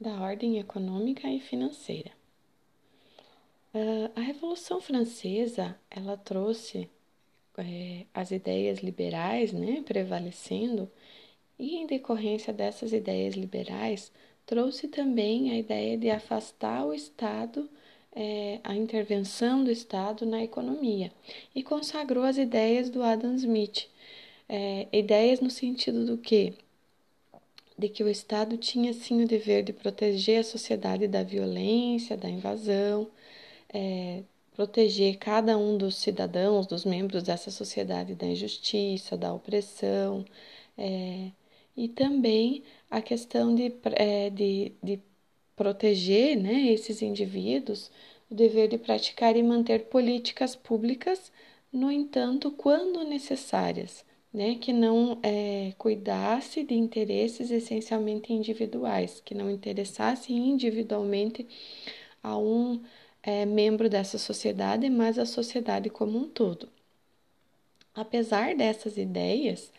da ordem econômica e financeira. Uh, a Revolução Francesa ela trouxe é, as ideias liberais, né, prevalecendo, e em decorrência dessas ideias liberais trouxe também a ideia de afastar o Estado, é, a intervenção do Estado na economia e consagrou as ideias do Adam Smith, é, ideias no sentido do que de que o Estado tinha sim o dever de proteger a sociedade da violência, da invasão, é, proteger cada um dos cidadãos, dos membros dessa sociedade da injustiça, da opressão, é, e também a questão de, é, de, de proteger né, esses indivíduos, o dever de praticar e manter políticas públicas, no entanto, quando necessárias né, que não é, cuidasse de interesses essencialmente individuais, que não interessasse individualmente a um é, membro dessa sociedade, mas a sociedade como um todo. Apesar dessas ideias,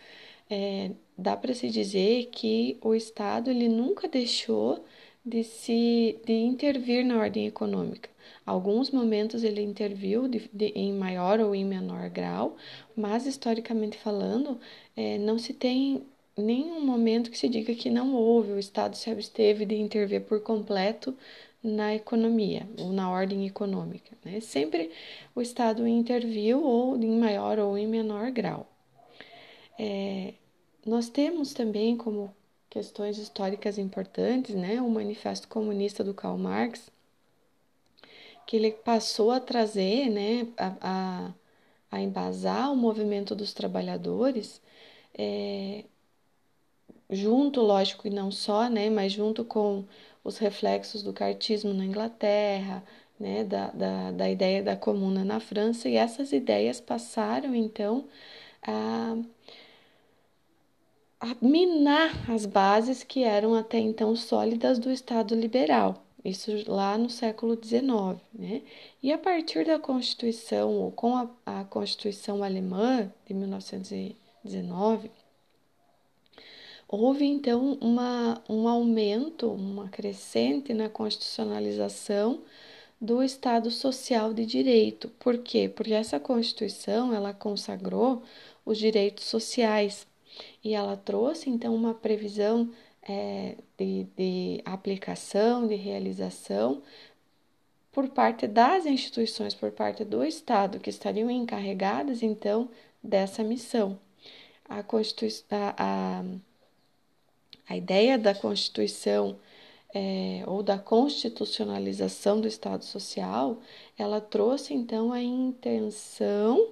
é, dá para se dizer que o Estado ele nunca deixou de se de intervir na ordem econômica. Alguns momentos ele interviu de, de, em maior ou em menor grau, mas historicamente falando, é, não se tem nenhum momento que se diga que não houve, o Estado se absteve de intervir por completo na economia ou na ordem econômica. Né? Sempre o Estado interviu ou em maior ou em menor grau. É, nós temos também como questões históricas importantes, né, o Manifesto Comunista do Karl Marx, que ele passou a trazer, né, a, a, a embasar o movimento dos trabalhadores, é, junto, lógico, e não só, né, mas junto com os reflexos do cartismo na Inglaterra, né, da, da, da ideia da comuna na França, e essas ideias passaram, então, a a minar as bases que eram até então sólidas do Estado liberal, isso lá no século XIX. Né? E a partir da Constituição, ou com a, a Constituição Alemã de 1919, houve então uma, um aumento, uma crescente na constitucionalização do Estado Social de Direito. Por quê? Porque essa Constituição ela consagrou os direitos sociais e ela trouxe então uma previsão é, de, de aplicação, de realização por parte das instituições, por parte do Estado, que estariam encarregadas então dessa missão. A, a, a ideia da Constituição é, ou da constitucionalização do Estado Social, ela trouxe então a intenção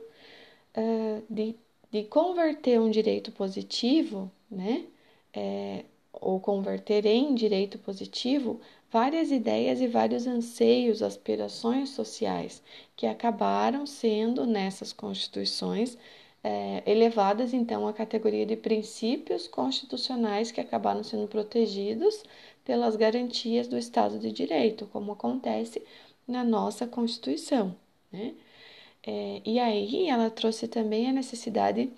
é, de de converter um direito positivo, né, é, ou converter em direito positivo várias ideias e vários anseios, aspirações sociais que acabaram sendo nessas constituições é, elevadas então à categoria de princípios constitucionais que acabaram sendo protegidos pelas garantias do Estado de Direito, como acontece na nossa Constituição. Né? É, e aí ela trouxe também a necessidade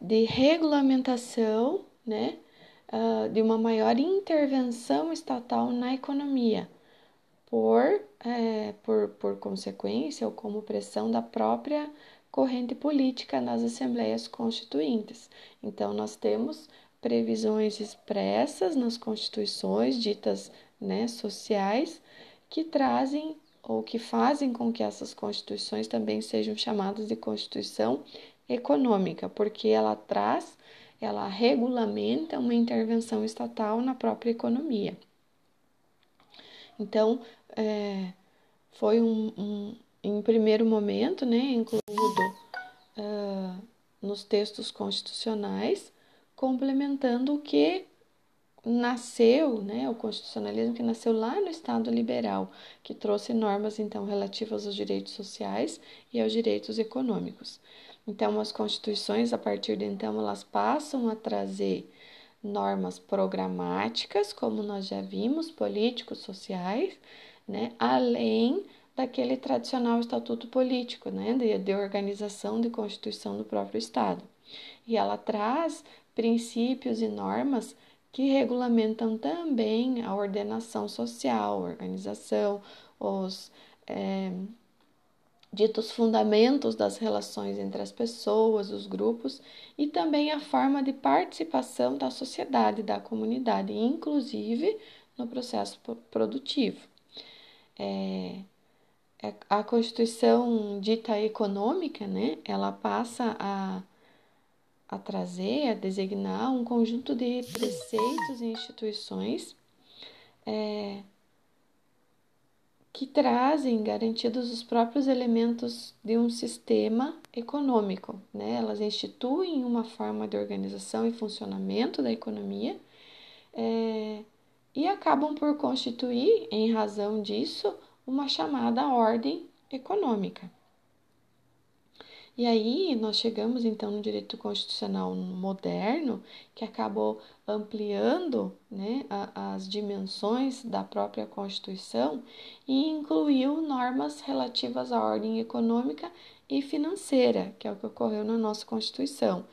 de regulamentação, né, uh, de uma maior intervenção estatal na economia, por, é, por, por consequência ou como pressão da própria corrente política nas assembleias constituintes. Então, nós temos previsões expressas nas constituições ditas né, sociais que trazem ou que fazem com que essas constituições também sejam chamadas de constituição econômica, porque ela traz, ela regulamenta uma intervenção estatal na própria economia. Então, é, foi um, um, em primeiro momento, né, incluído uh, nos textos constitucionais, complementando o que nasceu, né, o constitucionalismo que nasceu lá no Estado liberal, que trouxe normas então relativas aos direitos sociais e aos direitos econômicos. Então, as constituições, a partir de então, elas passam a trazer normas programáticas, como nós já vimos, políticos, sociais, né, além daquele tradicional estatuto político, né, de, de organização de constituição do próprio Estado. E ela traz princípios e normas que regulamentam também a ordenação social, organização, os é, ditos fundamentos das relações entre as pessoas, os grupos e também a forma de participação da sociedade, da comunidade, inclusive no processo produtivo. É, é, a Constituição dita econômica, né, ela passa a, a trazer, a designar um conjunto de preceitos e instituições é, que trazem garantidos os próprios elementos de um sistema econômico. Né? Elas instituem uma forma de organização e funcionamento da economia é, e acabam por constituir, em razão disso, uma chamada ordem econômica. E aí nós chegamos então no direito constitucional moderno, que acabou ampliando né, a, as dimensões da própria Constituição e incluiu normas relativas à ordem econômica e financeira, que é o que ocorreu na nossa Constituição,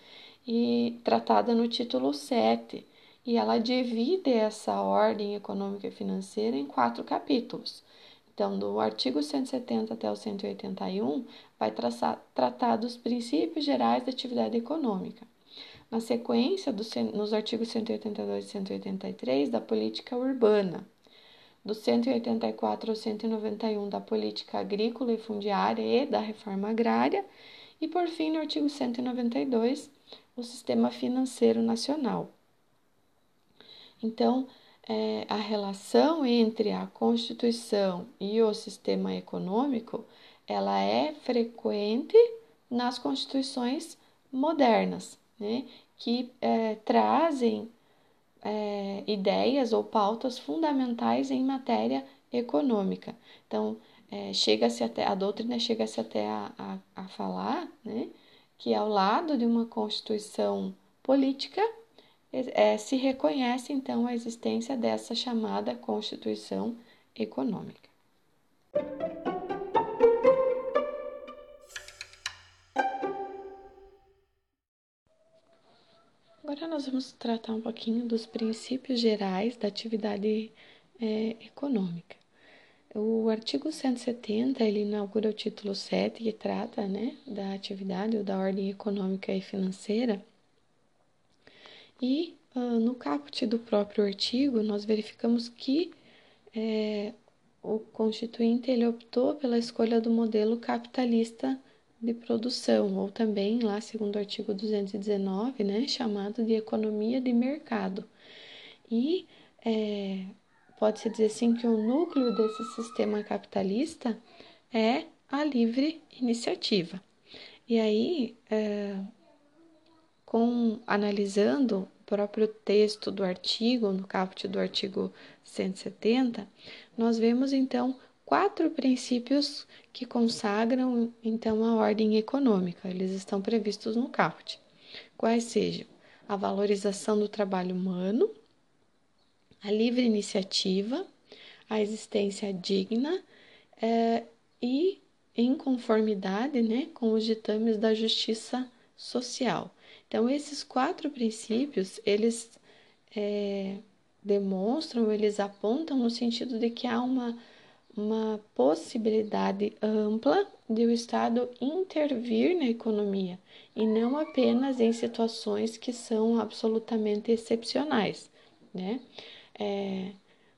e tratada no título 7. E ela divide essa ordem econômica e financeira em quatro capítulos. Então, do artigo 170 até o 181, vai traçar, tratar dos princípios gerais da atividade econômica. Na sequência, do, nos artigos 182 e 183, da política urbana. Do 184 ao 191, da política agrícola e fundiária e da reforma agrária. E, por fim, no artigo 192, o sistema financeiro nacional. Então, é, a relação entre a Constituição e o sistema econômico ela é frequente nas constituições modernas, né, que é, trazem é, ideias ou pautas fundamentais em matéria econômica. Então, é, chega-se até a doutrina chega-se até a, a, a falar, né, que ao lado de uma constituição política é, se reconhece então a existência dessa chamada Constituição Econômica. Agora nós vamos tratar um pouquinho dos princípios gerais da atividade é, econômica. O artigo 170 ele inaugura o título 7 que trata né, da atividade ou da ordem econômica e financeira e uh, no caput do próprio artigo, nós verificamos que é, o constituinte ele optou pela escolha do modelo capitalista de produção, ou também, lá segundo o artigo 219, né, chamado de economia de mercado. E é, pode-se dizer assim que o núcleo desse sistema capitalista é a livre iniciativa. E aí, é, com analisando o próprio texto do artigo, no caput do artigo 170, nós vemos então quatro princípios que consagram então a ordem econômica. Eles estão previstos no caput. Quais sejam a valorização do trabalho humano, a livre iniciativa, a existência digna é, e em conformidade né, com os ditames da justiça social. Então, esses quatro princípios, eles é, demonstram, eles apontam no sentido de que há uma, uma possibilidade ampla de o Estado intervir na economia e não apenas em situações que são absolutamente excepcionais, né? É,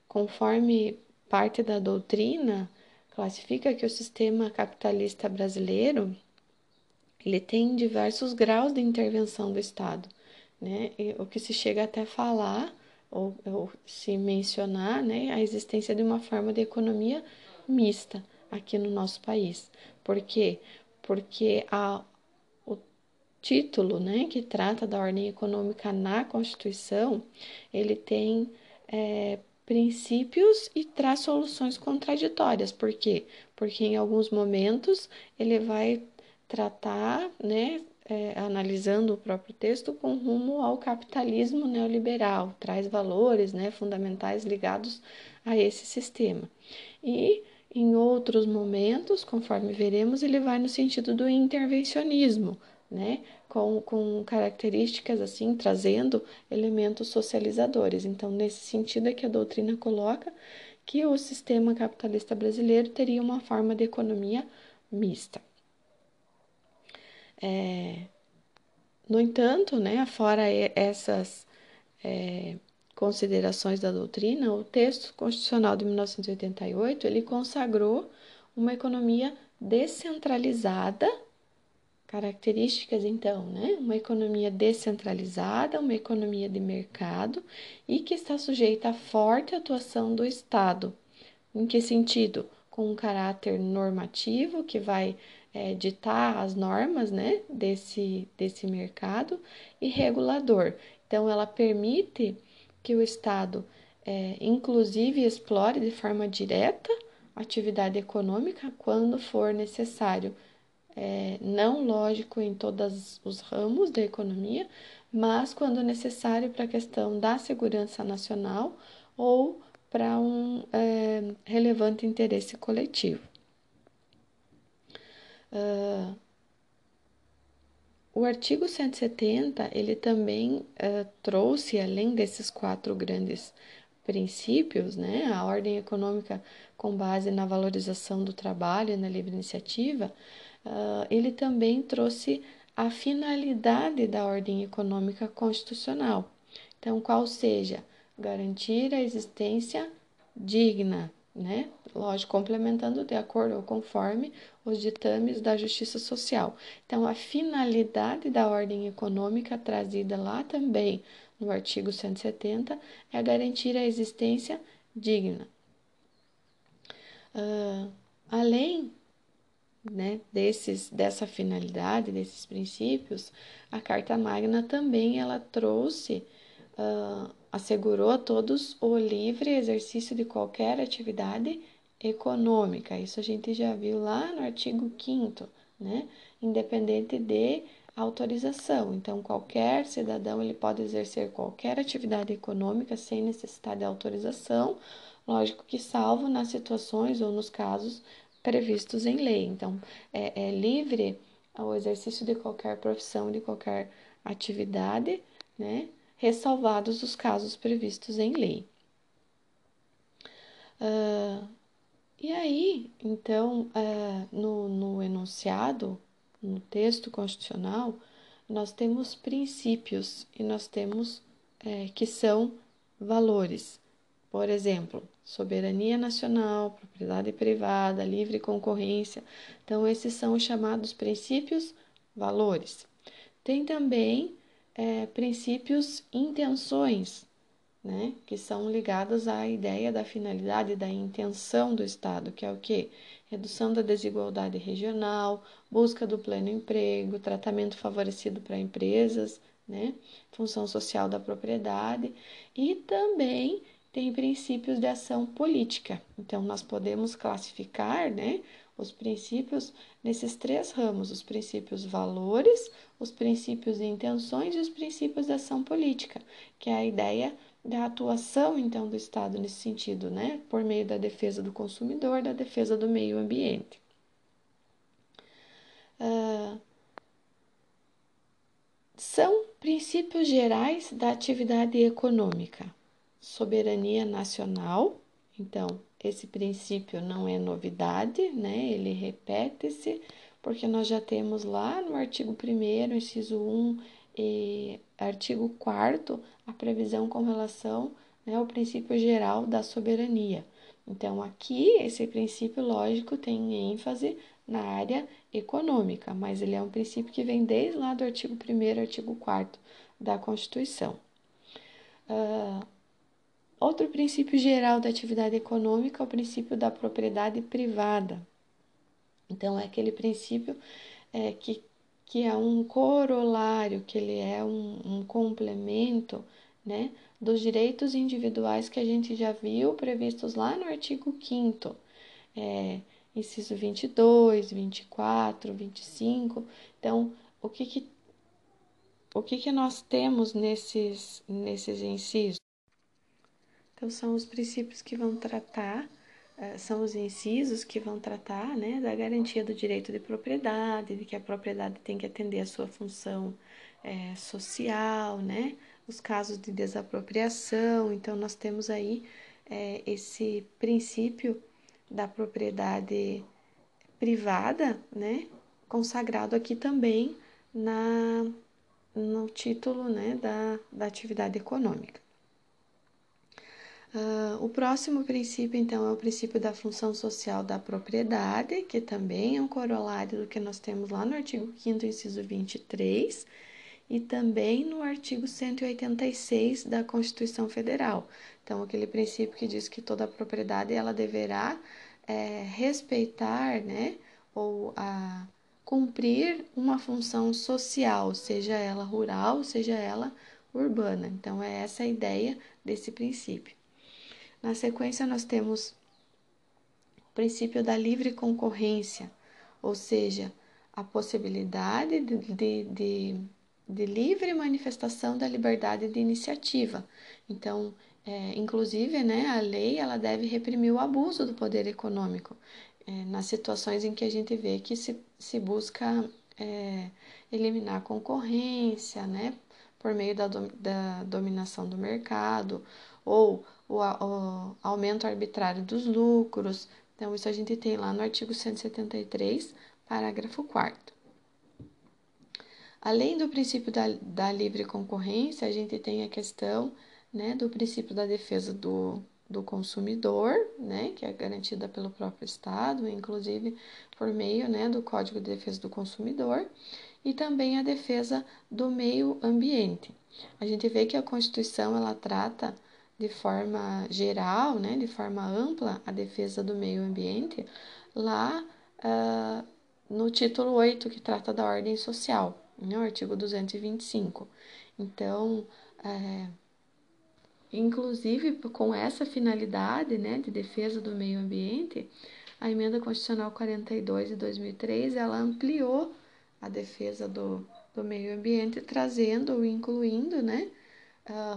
conforme parte da doutrina classifica que o sistema capitalista brasileiro ele tem diversos graus de intervenção do Estado, né? E o que se chega até falar ou, ou se mencionar, né, a existência de uma forma de economia mista aqui no nosso país. Por quê? Porque a, o título, né, que trata da ordem econômica na Constituição, ele tem é, princípios e traz soluções contraditórias. Por quê? Porque em alguns momentos ele vai tratar, né, é, analisando o próprio texto com rumo ao capitalismo neoliberal, traz valores né, fundamentais ligados a esse sistema. E em outros momentos, conforme veremos, ele vai no sentido do intervencionismo, né, com, com características assim, trazendo elementos socializadores. Então, nesse sentido é que a doutrina coloca que o sistema capitalista brasileiro teria uma forma de economia mista. É, no entanto, né, fora essas é, considerações da doutrina, o texto constitucional de 1988 ele consagrou uma economia descentralizada, características então, né? Uma economia descentralizada, uma economia de mercado e que está sujeita à forte atuação do Estado. Em que sentido? Com um caráter normativo que vai é, ditar as normas, né, desse, desse mercado e regulador. Então, ela permite que o Estado, é, inclusive, explore de forma direta atividade econômica quando for necessário. É, não lógico em todos os ramos da economia, mas quando necessário para a questão da segurança nacional ou para um é, relevante interesse coletivo. Uh, o artigo 170 ele também uh, trouxe, além desses quatro grandes princípios, né, a ordem econômica com base na valorização do trabalho e na livre iniciativa, uh, ele também trouxe a finalidade da ordem econômica constitucional. Então, qual seja garantir a existência digna, né? Lógico, complementando de acordo ou conforme os ditames da justiça social. Então, a finalidade da ordem econômica trazida lá também no artigo 170 é garantir a existência digna. Uh, além né, desses, dessa finalidade, desses princípios, a Carta Magna também ela trouxe, uh, assegurou a todos o livre exercício de qualquer atividade econômica. Isso a gente já viu lá no artigo 5 né, independente de autorização. Então, qualquer cidadão ele pode exercer qualquer atividade econômica sem necessidade de autorização, lógico que salvo nas situações ou nos casos previstos em lei. Então, é, é livre o exercício de qualquer profissão, de qualquer atividade, né? Ressalvados os casos previstos em lei. Uh, e aí, então, uh, no, no enunciado no texto constitucional, nós temos princípios e nós temos é, que são valores. Por exemplo, soberania nacional, propriedade privada, livre concorrência. Então, esses são os chamados princípios valores. Tem também é, princípios intenções, né, que são ligados à ideia da finalidade, da intenção do Estado, que é o que? Redução da desigualdade regional, busca do pleno emprego, tratamento favorecido para empresas, né, função social da propriedade e também tem princípios de ação política. Então, nós podemos classificar, né, os princípios nesses três ramos: os princípios valores, os princípios intenções e os princípios de ação política, que é a ideia da atuação então do Estado nesse sentido, né, por meio da defesa do consumidor, da defesa do meio ambiente. Uh, são princípios gerais da atividade econômica. Soberania nacional, então, esse princípio não é novidade, né? Ele repete-se, porque nós já temos lá no artigo 1, inciso 1 e artigo 4 a previsão com relação né, ao princípio geral da soberania. Então, aqui, esse princípio lógico tem ênfase na área econômica, mas ele é um princípio que vem desde lá do artigo 1 artigo 4 da Constituição. Uh, outro princípio geral da atividade econômica é o princípio da propriedade privada. Então, é aquele princípio é, que que é um corolário, que ele é um, um complemento, né, dos direitos individuais que a gente já viu previstos lá no artigo 5 é, inciso 22, 24, 25. Então, o que que, o que, que nós temos nesses, nesses incisos? Então, são os princípios que vão tratar uh, são os incisos que vão tratar né, da garantia do direito de propriedade, de que a propriedade tem que atender a sua função é, social, né? Os casos de desapropriação. Então, nós temos aí é, esse princípio da propriedade privada, né? Consagrado aqui também na, no título né, da, da atividade econômica. Uh, o próximo princípio, então, é o princípio da função social da propriedade, que também é um corolário do que nós temos lá no artigo 5, inciso 23, e também no artigo 186 da Constituição Federal. Então, aquele princípio que diz que toda propriedade ela deverá é, respeitar, né, ou a cumprir uma função social, seja ela rural, seja ela urbana. Então, é essa a ideia desse princípio. Na sequência, nós temos o princípio da livre concorrência, ou seja, a possibilidade de, de, de, de livre manifestação da liberdade de iniciativa. Então, é, inclusive, né, a lei ela deve reprimir o abuso do poder econômico é, nas situações em que a gente vê que se, se busca é, eliminar a concorrência, né, por meio da, da dominação do mercado ou o, o aumento arbitrário dos lucros. Então, isso a gente tem lá no artigo 173, parágrafo 4. Além do princípio da, da livre concorrência, a gente tem a questão né, do princípio da defesa do, do consumidor, né, que é garantida pelo próprio Estado, inclusive por meio né, do Código de Defesa do Consumidor, e também a defesa do meio ambiente. A gente vê que a Constituição ela trata de forma geral, né, de forma ampla, a defesa do meio ambiente, lá uh, no título 8, que trata da ordem social, né, artigo 225. Então, é, inclusive com essa finalidade né, de defesa do meio ambiente, a emenda constitucional 42 de 2003 ela ampliou a defesa do, do meio ambiente, trazendo, incluindo, né,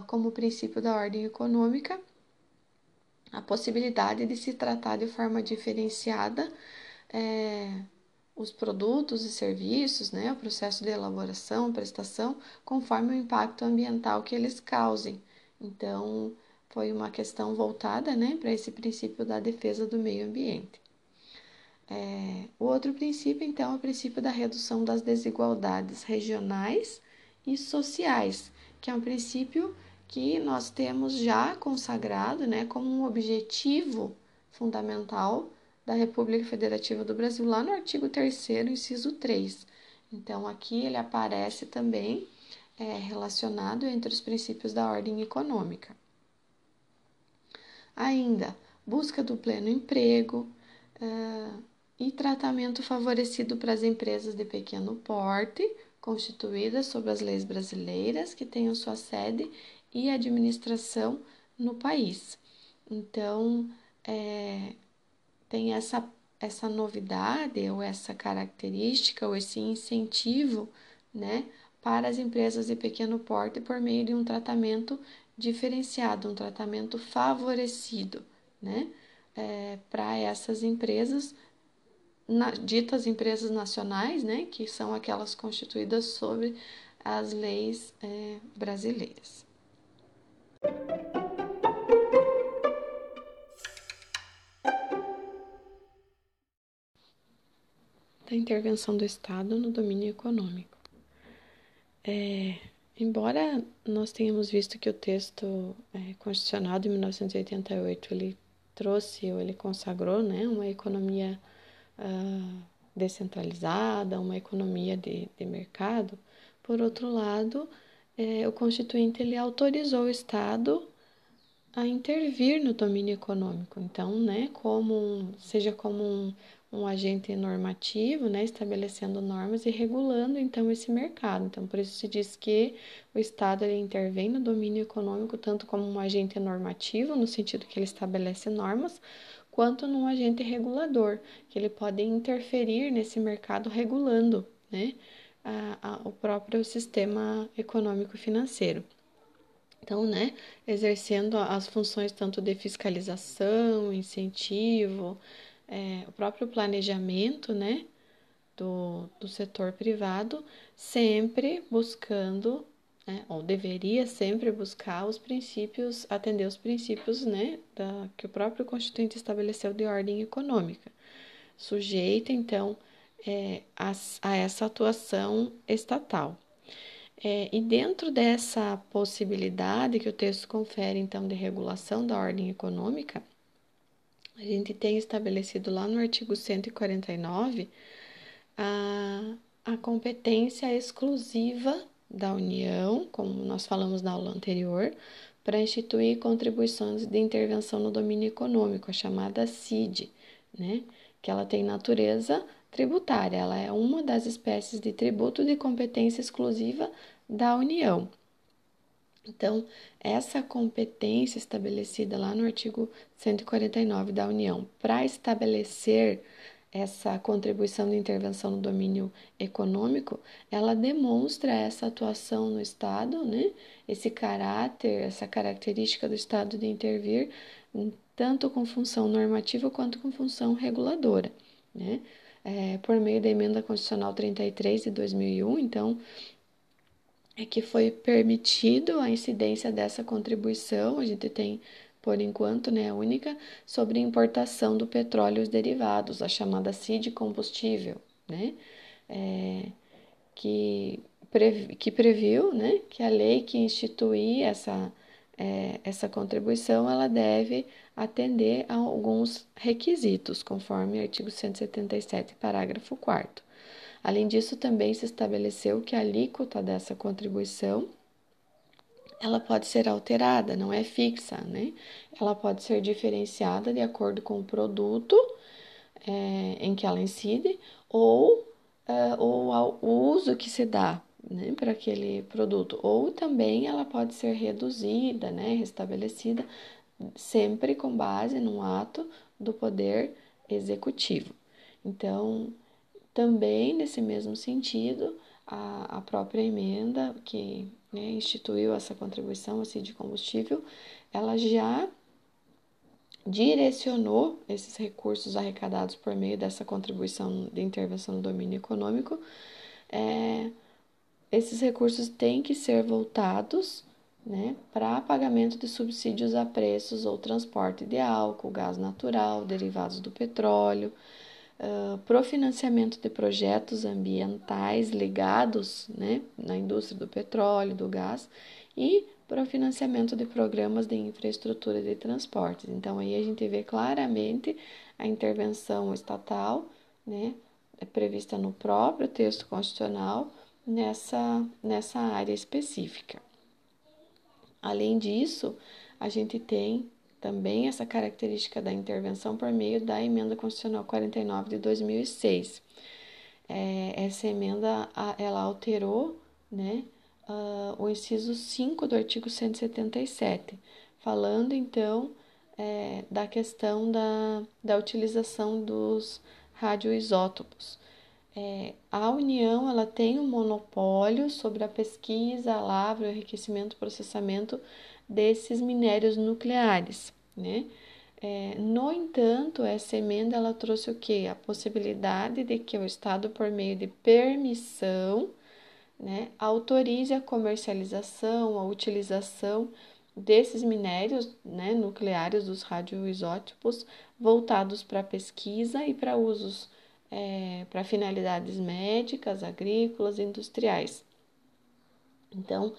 como princípio da ordem econômica, a possibilidade de se tratar de forma diferenciada é, os produtos e serviços, né, o processo de elaboração, prestação, conforme o impacto ambiental que eles causem. Então, foi uma questão voltada né, para esse princípio da defesa do meio ambiente. É, o outro princípio, então, é o princípio da redução das desigualdades regionais e sociais, que é um princípio que nós temos já consagrado né, como um objetivo fundamental da República Federativa do Brasil, lá no artigo 3, inciso 3. Então, aqui ele aparece também é, relacionado entre os princípios da ordem econômica. Ainda, busca do pleno emprego uh, e tratamento favorecido para as empresas de pequeno porte, constituídas sob as leis brasileiras que tenham sua sede e administração no país. Então, é, tem essa, essa novidade ou essa característica ou esse incentivo né, para as empresas de pequeno porte por meio de um tratamento diferenciado, um tratamento favorecido né, é, para essas empresas na, ditas empresas nacionais, né, que são aquelas constituídas sobre as leis é, brasileiras. Da intervenção do Estado no domínio econômico. É, embora nós tenhamos visto que o texto é, constitucional de 1988 ele trouxe ou ele consagrou né, uma economia uh, descentralizada, uma economia de, de mercado, por outro lado, é, o Constituinte ele autorizou o Estado a intervir no domínio econômico. Então, né, como um, seja como um, um agente normativo, né, estabelecendo normas e regulando então esse mercado. Então, por isso se diz que o Estado ele intervém no domínio econômico tanto como um agente normativo, no sentido que ele estabelece normas, quanto num agente regulador, que ele pode interferir nesse mercado regulando né, a, a, o próprio sistema econômico financeiro. Então, né, exercendo as funções tanto de fiscalização, incentivo, é, o próprio planejamento, né, do, do setor privado, sempre buscando, né, ou deveria sempre buscar os princípios, atender os princípios, né, da, que o próprio Constituinte estabeleceu de ordem econômica, sujeita, então, é, a, a essa atuação estatal. É, e dentro dessa possibilidade que o texto confere, então, de regulação da ordem econômica, a gente tem estabelecido lá no artigo 149 a, a competência exclusiva da União, como nós falamos na aula anterior, para instituir contribuições de intervenção no domínio econômico, a chamada CID, né? que ela tem natureza tributária, ela é uma das espécies de tributo de competência exclusiva da União. Então, essa competência estabelecida lá no artigo 149 da União para estabelecer essa contribuição de intervenção no domínio econômico, ela demonstra essa atuação no Estado, né? esse caráter, essa característica do Estado de intervir, tanto com função normativa quanto com função reguladora. Né? É, por meio da emenda constitucional 33 de 2001, então, é que foi permitido a incidência dessa contribuição, a gente tem, por enquanto, né, única, sobre importação do petróleo e os derivados, a chamada CID combustível, né, é, que, previ, que previu, né, que a lei que instituir essa, é, essa contribuição, ela deve atender a alguns requisitos, conforme o artigo 177, parágrafo 4 Além disso, também se estabeleceu que a alíquota dessa contribuição ela pode ser alterada, não é fixa, né? Ela pode ser diferenciada de acordo com o produto é, em que ela incide ou, é, ou ao uso que se dá né, para aquele produto, ou também ela pode ser reduzida, né, restabelecida, sempre com base num ato do poder executivo. Então, também, nesse mesmo sentido, a, a própria emenda que né, instituiu essa contribuição assim, de combustível, ela já direcionou esses recursos arrecadados por meio dessa contribuição de intervenção no domínio econômico. É, esses recursos têm que ser voltados né, para pagamento de subsídios a preços ou transporte de álcool, gás natural, derivados do petróleo, uh, para o financiamento de projetos ambientais ligados né, na indústria do petróleo, do gás e para o financiamento de programas de infraestrutura de transportes. Então, aí a gente vê claramente a intervenção estatal, né, é prevista no próprio texto constitucional nessa, nessa área específica. Além disso, a gente tem também essa característica da intervenção por meio da emenda constitucional 49 de 2006. É, essa emenda ela alterou né, uh, o inciso 5 do artigo 177, falando então é, da questão da, da utilização dos radioisótopos. É, a União ela tem um monopólio sobre a pesquisa, a lavra, o enriquecimento e processamento desses minérios nucleares, né? É, no entanto, essa emenda ela trouxe o que? A possibilidade de que o Estado, por meio de permissão, né, autorize a comercialização, a utilização desses minérios né, nucleares, dos radioisótopos, voltados para pesquisa e para usos é, para finalidades médicas, agrícolas, industriais. Então,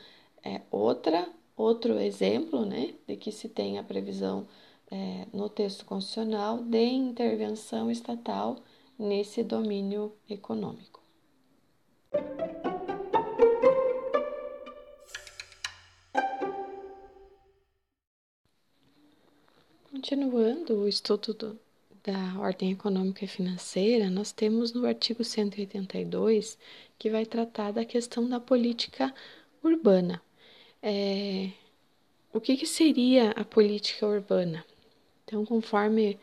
é outra outro exemplo né, de que se tem a previsão é, no texto constitucional de intervenção estatal nesse domínio econômico. Continuando o estudo do, da ordem econômica e financeira, nós temos no artigo 182 que vai tratar da questão da política urbana. É, o que, que, seria a política urbana? Então, conforme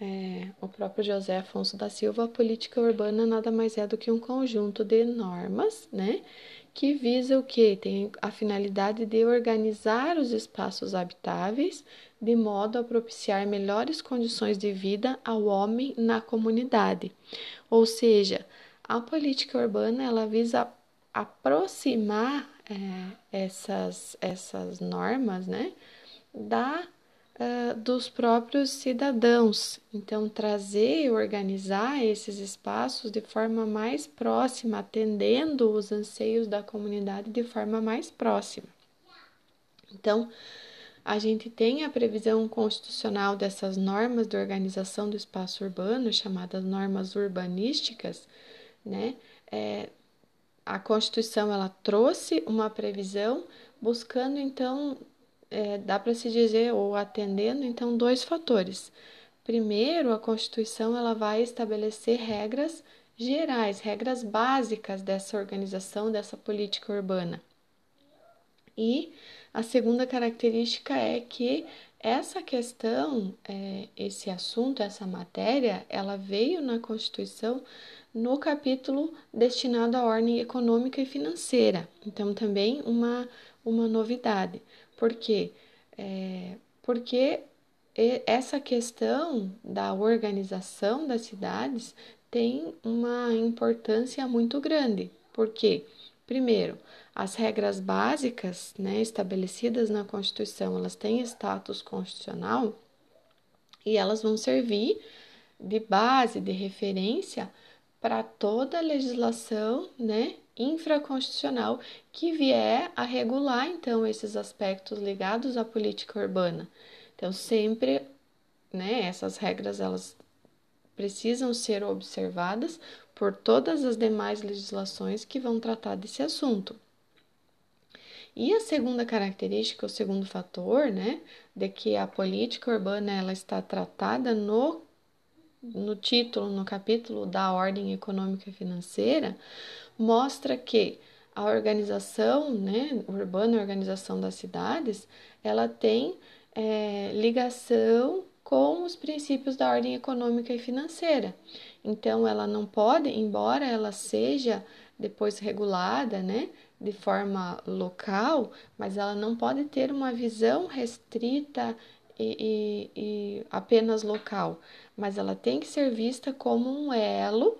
é, o próprio José Afonso da Silva, a política urbana nada mais é do que um conjunto de normas, né, que visa o que? Tem a finalidade de organizar os espaços habitáveis de modo a propiciar melhores condições de vida ao homem na comunidade. Ou seja, a política urbana ela visa aproximar é, essas, essas normas né, da dos próprios cidadãos. Então, trazer e organizar esses espaços de forma mais próxima, atendendo os anseios da comunidade de forma mais próxima. Então, a gente tem a previsão constitucional dessas normas de organização do espaço urbano, chamadas normas urbanísticas, né? É, a Constituição ela trouxe uma previsão buscando então é, dá para se dizer, ou atendendo, então, dois fatores. Primeiro, a Constituição ela vai estabelecer regras gerais, regras básicas dessa organização, dessa política urbana. E a segunda característica é que essa questão, é, esse assunto, essa matéria, ela veio na Constituição no capítulo destinado à ordem econômica e financeira. Então, também uma, uma novidade. Por quê? É, porque essa questão da organização das cidades tem uma importância muito grande. Por quê? Primeiro, as regras básicas né, estabelecidas na Constituição, elas têm status constitucional e elas vão servir de base, de referência para toda a legislação né, infraconstitucional que vier a regular então esses aspectos ligados à política urbana. Então sempre, né, essas regras elas precisam ser observadas por todas as demais legislações que vão tratar desse assunto. E a segunda característica, o segundo fator, né, de que a política urbana ela está tratada no no título, no capítulo da ordem econômica e financeira, mostra que a organização né, urbana, a organização das cidades, ela tem é, ligação com os princípios da ordem econômica e financeira. Então, ela não pode, embora ela seja depois regulada, né, de forma local, mas ela não pode ter uma visão restrita e, e, e apenas local, mas ela tem que ser vista como um elo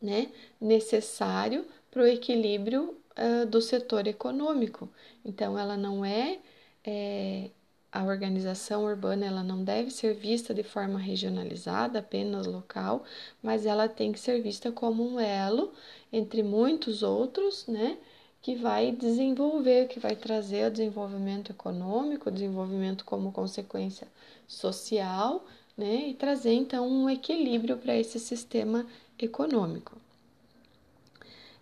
né, necessário para o equilíbrio uh, do setor econômico. Então, ela não é, é, a organização urbana, ela não deve ser vista de forma regionalizada, apenas local, mas ela tem que ser vista como um elo entre muitos outros, né, que vai desenvolver, que vai trazer o desenvolvimento econômico, o desenvolvimento como consequência social, né, e trazer então um equilíbrio para esse sistema econômico.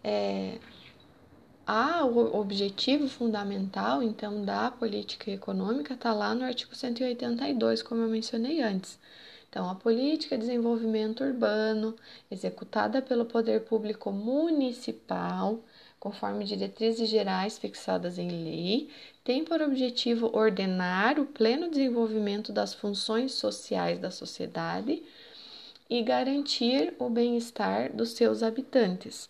É, a, o objetivo fundamental, então, da política econômica está lá no artigo 182, como eu mencionei antes. Então, a política de desenvolvimento urbano, executada pelo poder público municipal, conforme diretrizes gerais fixadas em lei, tem por objetivo ordenar o pleno desenvolvimento das funções sociais da sociedade e garantir o bem-estar dos seus habitantes.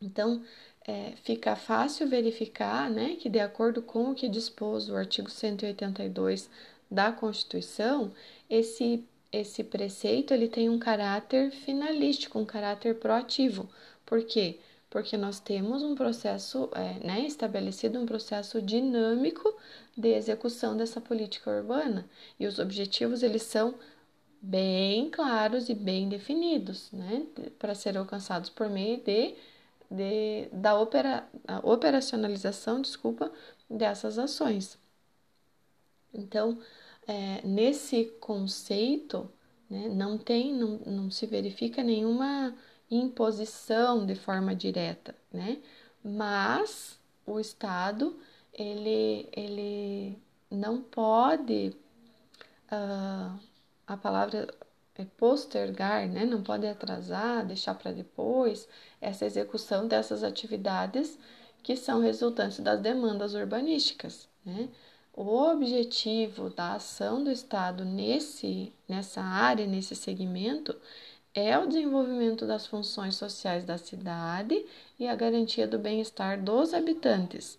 Então, é, fica fácil verificar né, que, de acordo com o que dispôs o artigo 182 da Constituição, esse, esse preceito ele tem um caráter finalístico, um caráter proativo. Por quê? Porque nós temos um processo, é, né, estabelecido um processo dinâmico de execução dessa política urbana. E os objetivos, eles são bem claros e bem definidos, né, para serem alcançados por meio de, de da opera, operacionalização, desculpa, dessas ações. Então, é, nesse conceito, né, não tem, não, não se verifica nenhuma imposição de forma direta, né? Mas o Estado ele, ele não pode uh, a palavra é postergar, né? não pode atrasar, deixar para depois essa execução dessas atividades que são resultantes das demandas urbanísticas. Né? O objetivo da ação do Estado nesse, nessa área, nesse segmento, é o desenvolvimento das funções sociais da cidade e a garantia do bem-estar dos habitantes.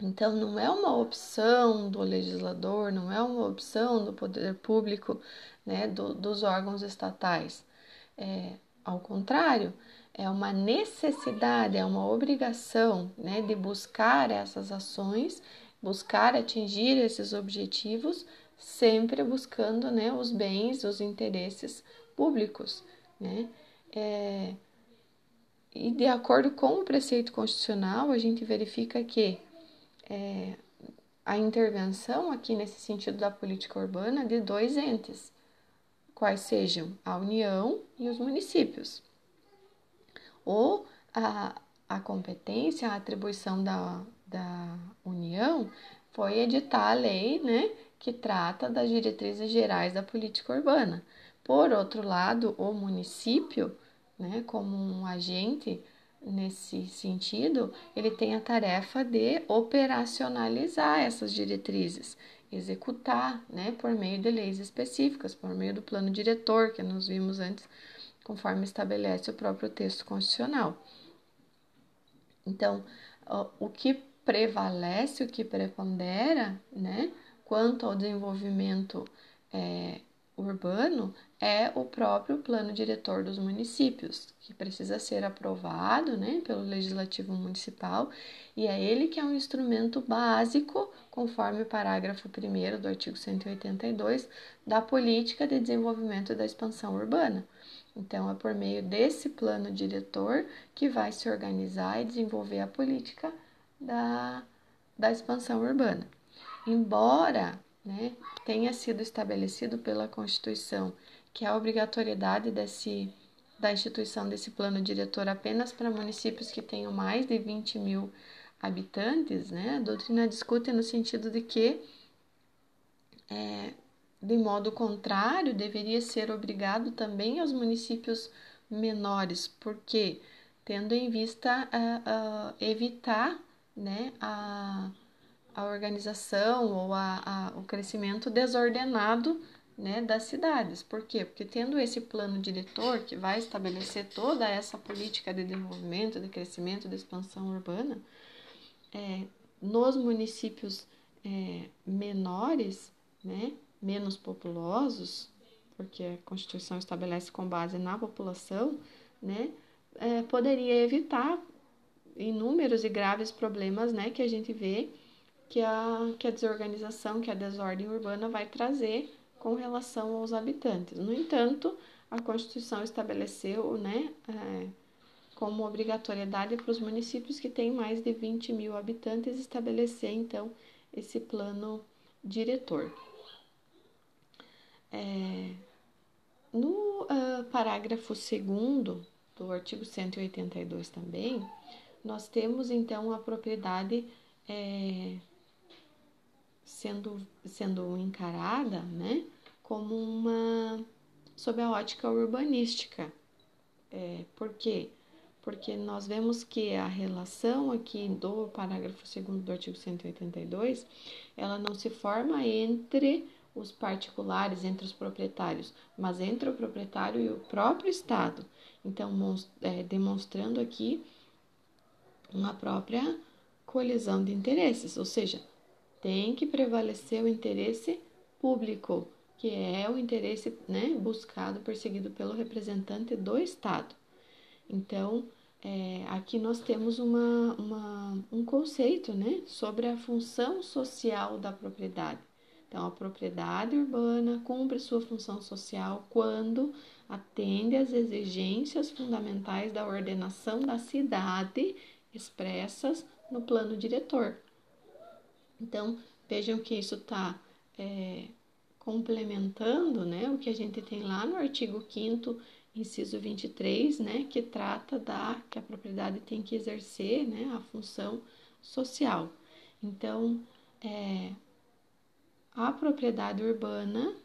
Então, não é uma opção do legislador, não é uma opção do poder público, né, do, dos órgãos estatais. É, ao contrário, é uma necessidade, é uma obrigação né, de buscar essas ações, buscar atingir esses objetivos, sempre buscando né, os bens, os interesses públicos. Né? É, e de acordo com o preceito constitucional, a gente verifica que é, a intervenção aqui nesse sentido da política urbana de dois entes, quais sejam a União e os municípios ou a, a competência, a atribuição da, da União foi editar a lei né, que trata das diretrizes gerais da política urbana. Por outro lado, o município, né, como um agente nesse sentido, ele tem a tarefa de operacionalizar essas diretrizes, executar, né, por meio de leis específicas, por meio do plano diretor que nós vimos antes conforme estabelece o próprio texto constitucional. Então, o que prevalece, o que prepondera, né, quanto ao desenvolvimento é, urbano, é o próprio plano diretor dos municípios, que precisa ser aprovado né, pelo Legislativo Municipal, e é ele que é um instrumento básico, conforme o parágrafo 1 do artigo 182, da Política de Desenvolvimento da Expansão Urbana. Então, é por meio desse plano diretor que vai se organizar e desenvolver a política da, da expansão urbana. Embora né, tenha sido estabelecido pela Constituição que a obrigatoriedade desse, da instituição desse plano diretor apenas para municípios que tenham mais de 20 mil habitantes, né, a doutrina discute no sentido de que é, de modo contrário, deveria ser obrigado também aos municípios menores, porque tendo em vista uh, uh, evitar né, a, a organização ou a, a, o crescimento desordenado né, das cidades. Por quê? Porque tendo esse plano diretor que vai estabelecer toda essa política de desenvolvimento, de crescimento, de expansão urbana, é, nos municípios é, menores, né, menos populosos, porque a Constituição estabelece com base na população, né, é, poderia evitar inúmeros e graves problemas né, que a gente vê que a, que a desorganização, que a desordem urbana vai trazer com relação aos habitantes. No entanto, a Constituição estabeleceu né, é, como obrigatoriedade para os municípios que têm mais de 20 mil habitantes estabelecer, então, esse plano diretor. É, no uh, parágrafo 2 do artigo 182 também, nós temos então a propriedade é, sendo, sendo encarada né, como uma sob a ótica urbanística. É, por quê? Porque nós vemos que a relação aqui do parágrafo 2 do artigo 182, ela não se forma entre os particulares, entre os proprietários, mas entre o proprietário e o próprio Estado. Então, é, demonstrando aqui uma própria colisão de interesses, ou seja, tem que prevalecer o interesse público, que é o interesse né, buscado, perseguido pelo representante do Estado. Então, é, aqui nós temos uma, uma, um conceito né, sobre a função social da propriedade. Então, a propriedade urbana cumpre sua função social quando atende às exigências fundamentais da ordenação da cidade expressas no plano diretor. Então, vejam que isso está é, complementando né, o que a gente tem lá no artigo 5 inciso 23, né, que trata da que a propriedade tem que exercer né, a função social. Então, é, a propriedade urbana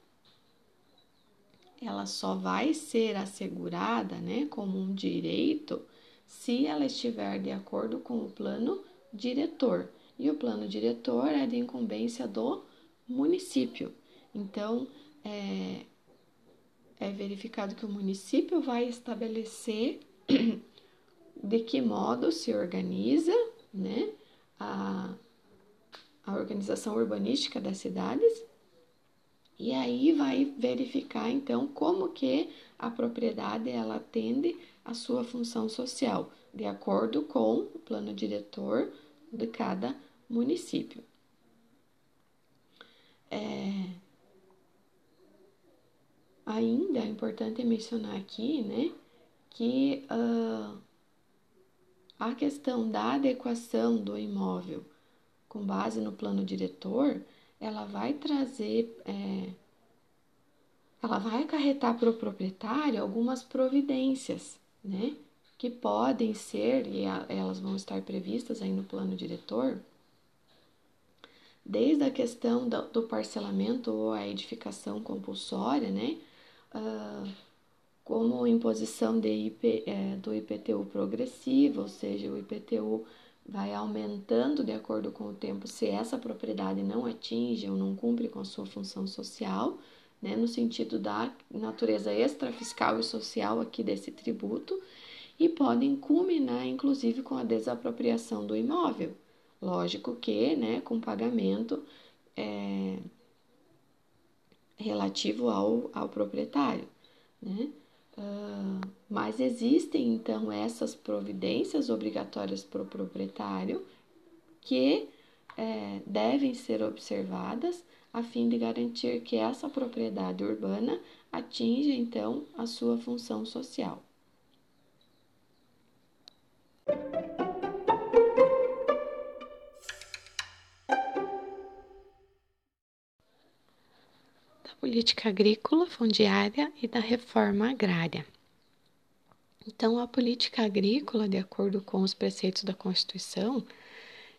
ela só vai ser assegurada, né, como um direito se ela estiver de acordo com o plano diretor. E o plano diretor é de incumbência do município. Então, é, é verificado que o município vai estabelecer de que modo se organiza, né, a, a organização urbanística das cidades, e aí vai verificar então como que a propriedade ela atende a sua função social, de acordo com o plano diretor de cada município. É... Ainda é importante mencionar aqui, né, que uh, a questão da adequação do imóvel com base no plano diretor, ela vai trazer, é, ela vai acarretar para o proprietário algumas providências, né, que podem ser, e elas vão estar previstas aí no plano diretor, desde a questão do, parcelamento ou a edificação compulsória, né? Uh, como imposição IP, é, do IPTU progressivo, ou seja, o IPTU vai aumentando de acordo com o tempo se essa propriedade não atinge ou não cumpre com a sua função social, né, no sentido da natureza extrafiscal e social aqui desse tributo, e podem culminar inclusive com a desapropriação do imóvel. Lógico que, né, com pagamento é, relativo ao, ao proprietário, né? Uh, mas existem então essas providências obrigatórias para o proprietário que é, devem ser observadas a fim de garantir que essa propriedade urbana atinja então a sua função social. Política agrícola fundiária e da reforma agrária. Então, a política agrícola, de acordo com os preceitos da Constituição,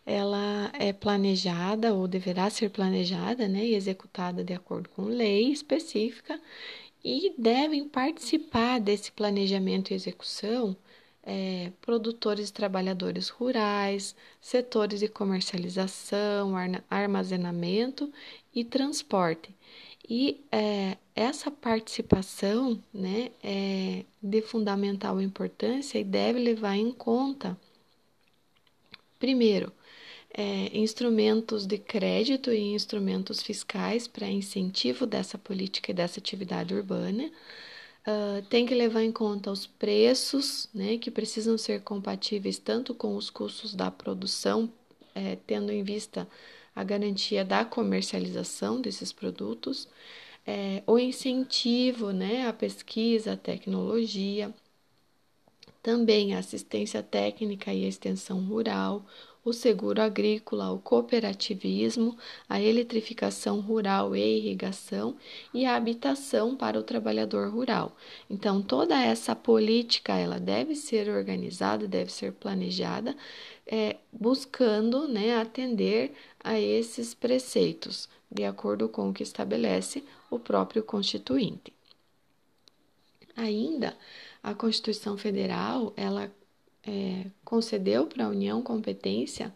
ela é planejada ou deverá ser planejada né, e executada de acordo com lei específica e devem participar desse planejamento e execução é, produtores e trabalhadores rurais, setores de comercialização, armazenamento e transporte. E é, essa participação né, é de fundamental importância e deve levar em conta, primeiro, é, instrumentos de crédito e instrumentos fiscais para incentivo dessa política e dessa atividade urbana. Uh, tem que levar em conta os preços, né, que precisam ser compatíveis tanto com os custos da produção, é, tendo em vista a garantia da comercialização desses produtos, é, o incentivo né, à pesquisa, à tecnologia, também a assistência técnica e a extensão rural, o seguro agrícola, o cooperativismo, a eletrificação rural e irrigação e a habitação para o trabalhador rural. Então, toda essa política ela deve ser organizada, deve ser planejada, é, buscando né, atender a esses preceitos, de acordo com o que estabelece o próprio Constituinte. Ainda, a Constituição Federal ela é, concedeu para a União competência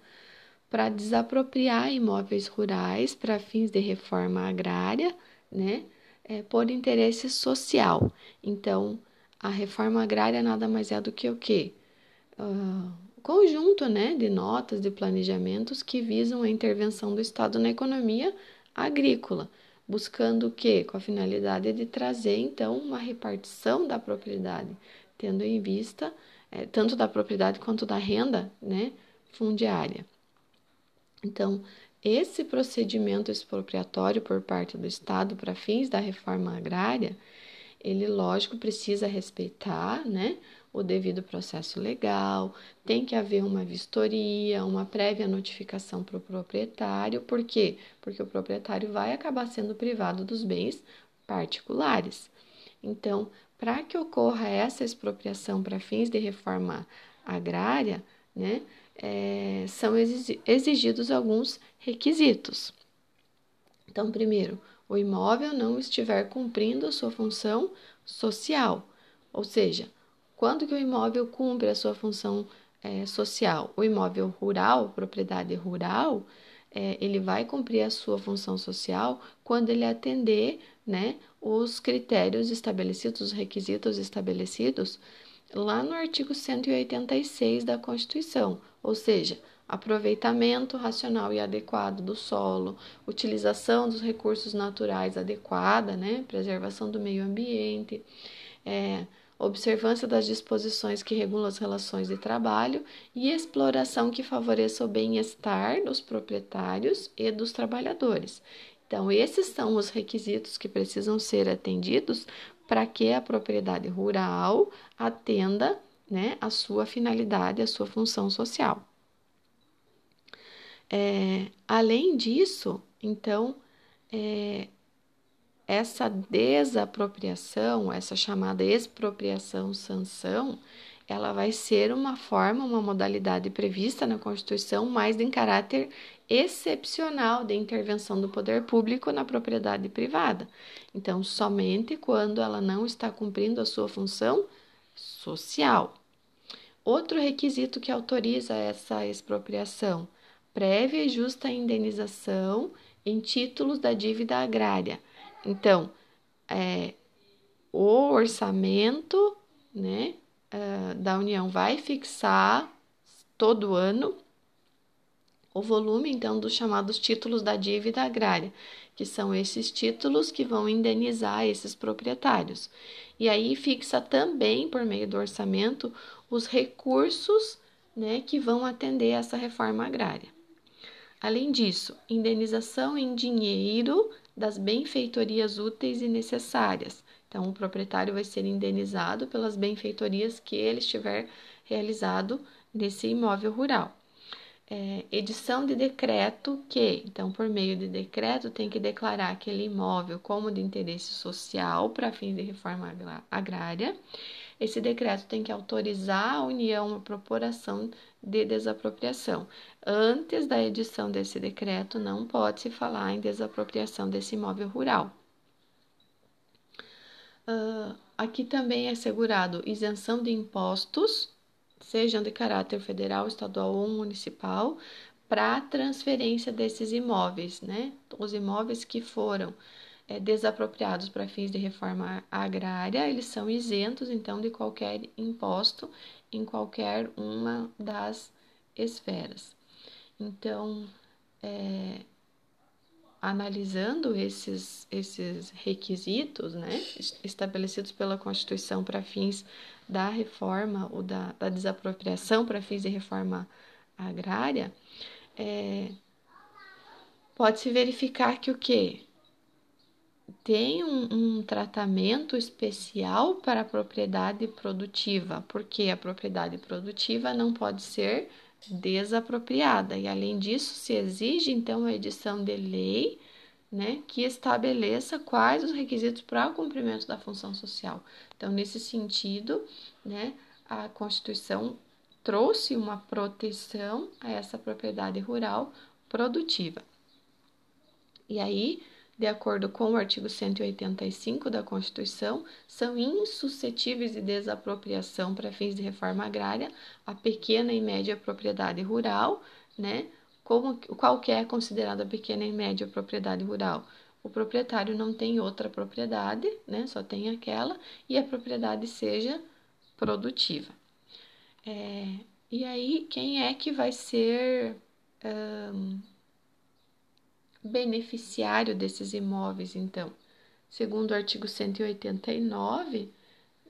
para desapropriar imóveis rurais para fins de reforma agrária, né, é, por interesse social. Então, a reforma agrária nada mais é do que o quê? Uh, conjunto né, de notas de planejamentos que visam a intervenção do Estado na economia agrícola, buscando o quê? Com a finalidade de trazer, então, uma repartição da propriedade, tendo em vista é, tanto da propriedade quanto da renda né, fundiária. Então, esse procedimento expropriatório por parte do Estado para fins da reforma agrária, ele, lógico, precisa respeitar né, o devido processo legal, tem que haver uma vistoria, uma prévia notificação para o proprietário. Por quê? Porque o proprietário vai acabar sendo privado dos bens particulares. Então, para que ocorra essa expropriação para fins de reforma agrária, né, é, são exigidos alguns requisitos. Então, primeiro, o imóvel não estiver cumprindo sua função social, ou seja, quando que o imóvel cumpre a sua função é, social? O imóvel rural, propriedade rural, é, ele vai cumprir a sua função social quando ele atender né, os critérios estabelecidos, os requisitos estabelecidos lá no artigo 186 da Constituição, ou seja, aproveitamento racional e adequado do solo, utilização dos recursos naturais adequada, né, preservação do meio ambiente, é, observância das disposições que regulam as relações de trabalho e exploração que favoreça o bem-estar dos proprietários e dos trabalhadores. Então, esses são os requisitos que precisam ser atendidos para que a propriedade rural atenda né, a sua finalidade, a sua função social. É, além disso, então, é, essa desapropriação, essa chamada expropriação-sanção, ela vai ser uma forma, uma modalidade prevista na Constituição, mas em caráter excepcional de intervenção do poder público na propriedade privada. Então, somente quando ela não está cumprindo a sua função social. Outro requisito que autoriza essa expropriação: prévia e justa indenização em títulos da dívida agrária. Então, é, o orçamento né, uh, da União vai fixar todo ano o volume, então, dos chamados títulos da dívida agrária, que são esses títulos que vão indenizar esses proprietários. E aí fixa também, por meio do orçamento, os recursos né, que vão atender essa reforma agrária. Além disso, indenização em dinheiro das benfeitorias úteis e necessárias. Então, o proprietário vai ser indenizado pelas benfeitorias que ele estiver realizado nesse imóvel rural. É, edição de decreto que, então, por meio de decreto, tem que declarar aquele imóvel como de interesse social para fins de reforma agrária. Esse decreto tem que autorizar a União a proporação de desapropriação. Antes da edição desse decreto, não pode se falar em desapropriação desse imóvel rural. Uh, aqui também é assegurado isenção de impostos sejam de caráter federal, estadual ou municipal, para transferência desses imóveis, né? Os imóveis que foram é, desapropriados para fins de reforma agrária, eles são isentos, então, de qualquer imposto em qualquer uma das esferas. Então, é, analisando esses, esses requisitos né, estabelecidos pela Constituição para fins da reforma ou da, da desapropriação para fins de reforma agrária, é, pode-se verificar que o que? Tem um, um tratamento especial para a propriedade produtiva, porque a propriedade produtiva não pode ser desapropriada. E além disso, se exige então a edição de lei né, que estabeleça quais os requisitos para o cumprimento da função social. Então, nesse sentido, né, a Constituição trouxe uma proteção a essa propriedade rural produtiva. E aí, de acordo com o artigo 185 da Constituição, são insuscetíveis de desapropriação para fins de reforma agrária a pequena e média propriedade rural, né? Como, qual que é considerada pequena e média propriedade rural? O proprietário não tem outra propriedade, né? Só tem aquela e a propriedade seja produtiva. É, e aí, quem é que vai ser um, beneficiário desses imóveis, então. Segundo o artigo 189,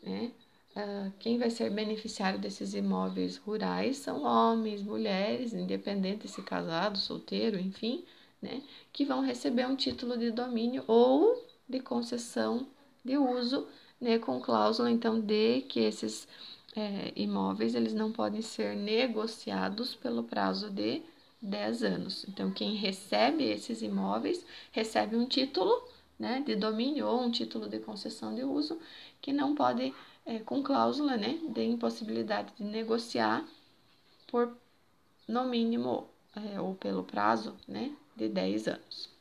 né, uh, quem vai ser beneficiário desses imóveis rurais são homens, mulheres, independente se casado, solteiro, enfim, né, que vão receber um título de domínio ou de concessão de uso, né, com cláusula, então, de que esses é, imóveis eles não podem ser negociados pelo prazo de 10 anos. Então, quem recebe esses imóveis recebe um título né, de domínio ou um título de concessão de uso que não pode, é, com cláusula né, de impossibilidade de negociar por no mínimo é, ou pelo prazo né, de 10 anos.